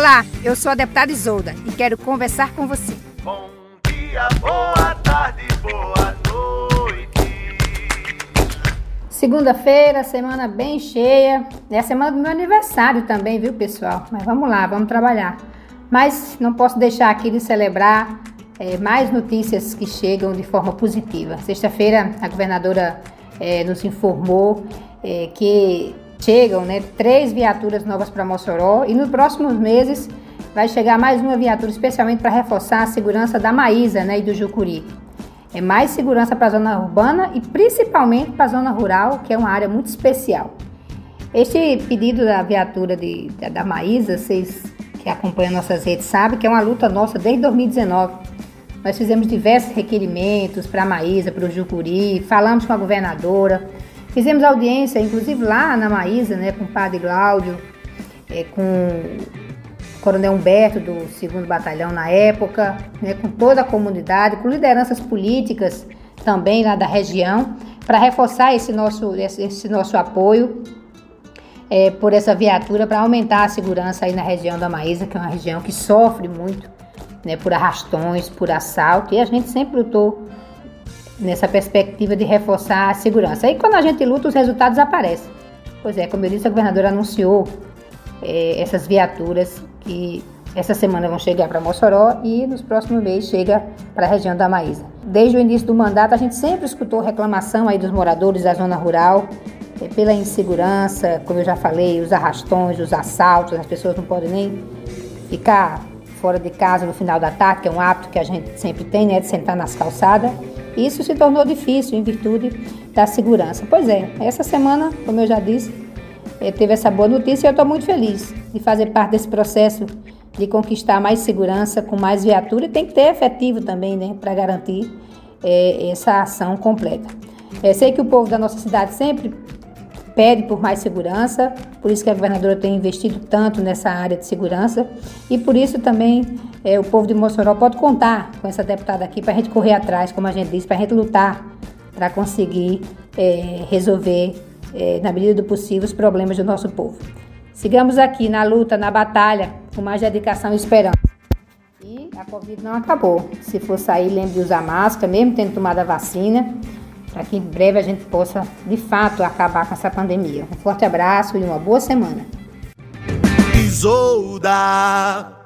Olá, eu sou a deputada Isolda e quero conversar com você. Bom dia, boa tarde, boa noite. Segunda-feira, semana bem cheia. É a semana do meu aniversário também, viu, pessoal? Mas vamos lá, vamos trabalhar. Mas não posso deixar aqui de celebrar é, mais notícias que chegam de forma positiva. Sexta-feira, a governadora é, nos informou é, que chegam né, três viaturas novas para Mossoró e nos próximos meses vai chegar mais uma viatura, especialmente para reforçar a segurança da Maísa né, e do Jucuri. É mais segurança para a zona urbana e principalmente para a zona rural, que é uma área muito especial. Este pedido da viatura de, da, da Maísa, vocês que acompanham nossas redes sabem que é uma luta nossa desde 2019. Nós fizemos diversos requerimentos para a Maísa, para o Jucuri, falamos com a governadora, fizemos audiência, inclusive lá na Maísa, né, com o padre Cláudio, é, com o coronel Humberto do 2 Batalhão na época, né, com toda a comunidade, com lideranças políticas também lá da região, para reforçar esse nosso, esse, esse nosso apoio é, por essa viatura para aumentar a segurança aí na região da Maísa, que é uma região que sofre muito né, por arrastões, por assalto, e a gente sempre lutou nessa perspectiva de reforçar a segurança. Aí quando a gente luta, os resultados aparecem. Pois é, como eu disse, a governadora anunciou é, essas viaturas que essa semana vão chegar para Mossoró e nos próximos meses chega para a região da Maísa. Desde o início do mandato, a gente sempre escutou reclamação aí dos moradores da zona rural é, pela insegurança, como eu já falei, os arrastões, os assaltos, as pessoas não podem nem ficar fora de casa no final da tarde, que é um hábito que a gente sempre tem, né, de sentar nas calçadas. Isso se tornou difícil em virtude da segurança. Pois é, essa semana, como eu já disse, eh, teve essa boa notícia e eu estou muito feliz de fazer parte desse processo de conquistar mais segurança com mais viatura e tem que ter efetivo também, né, para garantir é, essa ação completa. É, sei que o povo da nossa cidade sempre pede por mais segurança, por isso que a governadora tem investido tanto nessa área de segurança e por isso também é, o povo de Mossoró pode contar com essa deputada aqui para a gente correr atrás, como a gente disse, para a gente lutar para conseguir é, resolver, é, na medida do possível, os problemas do nosso povo. Sigamos aqui na luta, na batalha, com mais dedicação e esperança. E a Covid não acabou. Se for sair, lembre de usar máscara, mesmo tendo tomado a vacina para que em breve a gente possa, de fato, acabar com essa pandemia. Um forte abraço e uma boa semana. Isolda.